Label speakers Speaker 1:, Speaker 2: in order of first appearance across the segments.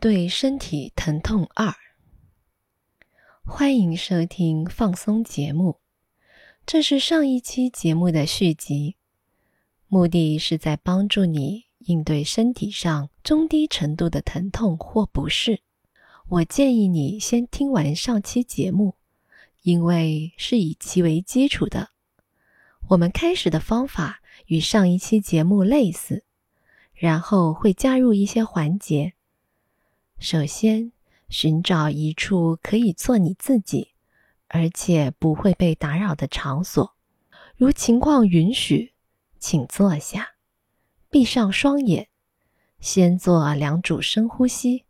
Speaker 1: 对身体疼痛二，欢迎收听放松节目。这是上一期节目的续集，目的是在帮助你应对身体上中低程度的疼痛或不适。我建议你先听完上期节目，因为是以其为基础的。我们开始的方法与上一期节目类似，然后会加入一些环节。首先，寻找一处可以做你自己，而且不会被打扰的场所。如情况允许，请坐下，闭上双眼，先做两组深呼吸。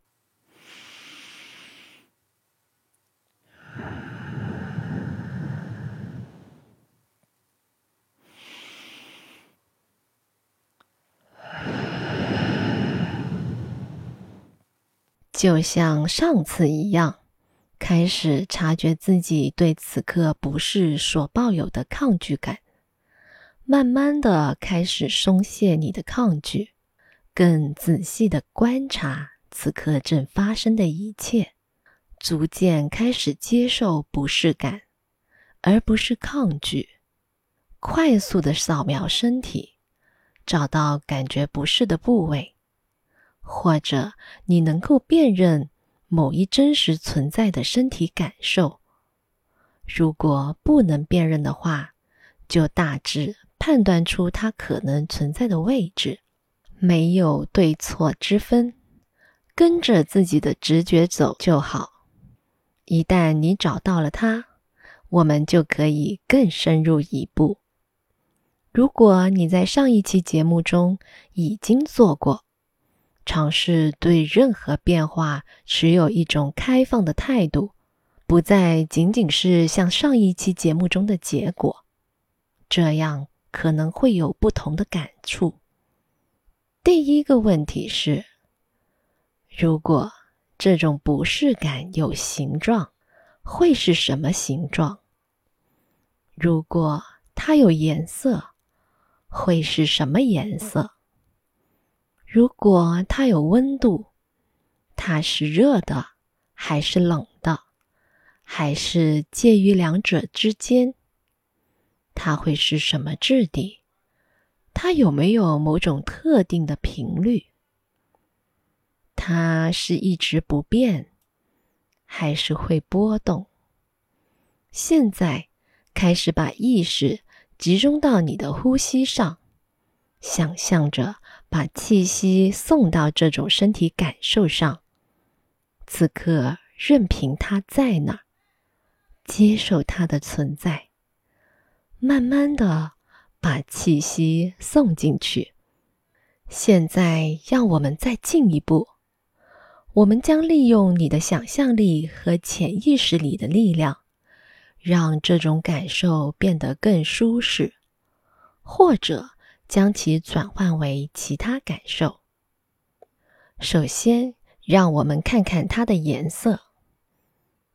Speaker 1: 就像上次一样，开始察觉自己对此刻不适所抱有的抗拒感，慢慢的开始松懈你的抗拒，更仔细的观察此刻正发生的一切，逐渐开始接受不适感，而不是抗拒，快速的扫描身体，找到感觉不适的部位。或者你能够辨认某一真实存在的身体感受，如果不能辨认的话，就大致判断出它可能存在的位置，没有对错之分，跟着自己的直觉走就好。一旦你找到了它，我们就可以更深入一步。如果你在上一期节目中已经做过。尝试对任何变化持有一种开放的态度，不再仅仅是像上一期节目中的结果，这样可能会有不同的感触。第一个问题是：如果这种不适感有形状，会是什么形状？如果它有颜色，会是什么颜色？如果它有温度，它是热的还是冷的，还是介于两者之间？它会是什么质地？它有没有某种特定的频率？它是一直不变，还是会波动？现在开始把意识集中到你的呼吸上，想象着。把气息送到这种身体感受上，此刻任凭它在那儿，接受它的存在。慢慢的把气息送进去。现在让我们再进一步，我们将利用你的想象力和潜意识里的力量，让这种感受变得更舒适，或者。将其转换为其他感受。首先，让我们看看它的颜色。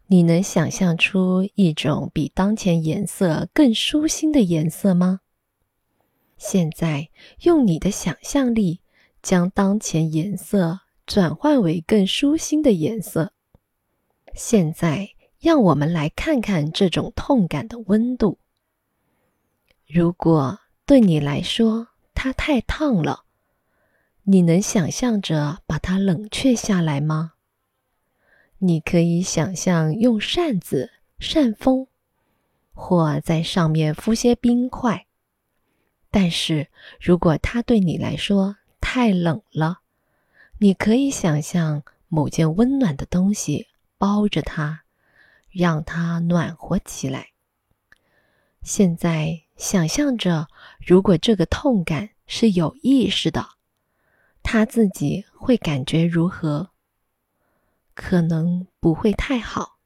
Speaker 1: 你能想象出一种比当前颜色更舒心的颜色吗？现在，用你的想象力将当前颜色转换为更舒心的颜色。现在，让我们来看看这种痛感的温度。如果对你来说，它太烫了，你能想象着把它冷却下来吗？你可以想象用扇子扇风，或在上面敷些冰块。但是如果它对你来说太冷了，你可以想象某件温暖的东西包着它，让它暖和起来。现在。想象着，如果这个痛感是有意识的，他自己会感觉如何？可能不会太好，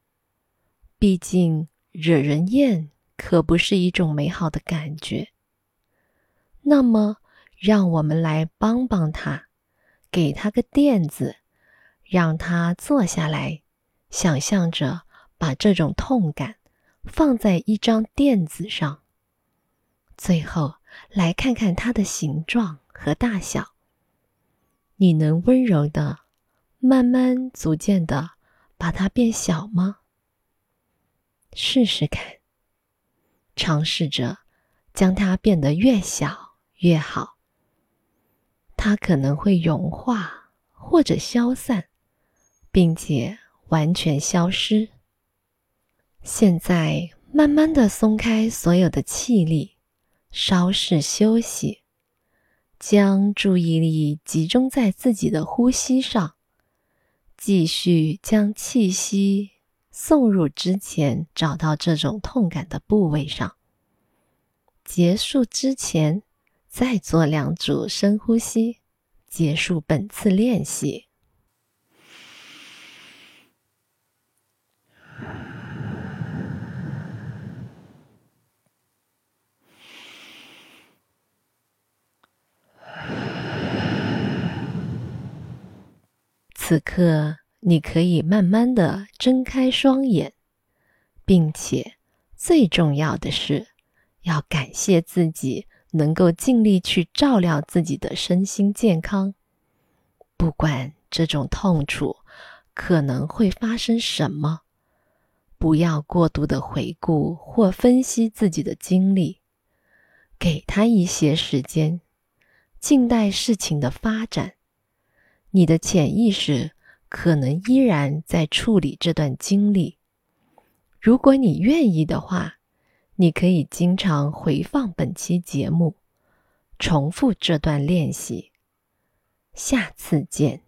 Speaker 1: 毕竟惹人厌可不是一种美好的感觉。那么，让我们来帮帮他，给他个垫子，让他坐下来，想象着把这种痛感放在一张垫子上。最后来看看它的形状和大小。你能温柔的、慢慢、逐渐的把它变小吗？试试看，尝试着将它变得越小越好。它可能会融化或者消散，并且完全消失。现在，慢慢的松开所有的气力，稍事休息，将注意力集中在自己的呼吸上，继续将气息送入之前找到这种痛感的部位上。结束之前。再做两组深呼吸，结束本次练习。此刻，你可以慢慢的睁开双眼，并且最重要的是，要感谢自己。能够尽力去照料自己的身心健康，不管这种痛楚可能会发生什么，不要过度的回顾或分析自己的经历，给他一些时间，静待事情的发展。你的潜意识可能依然在处理这段经历。如果你愿意的话。你可以经常回放本期节目，重复这段练习。下次见。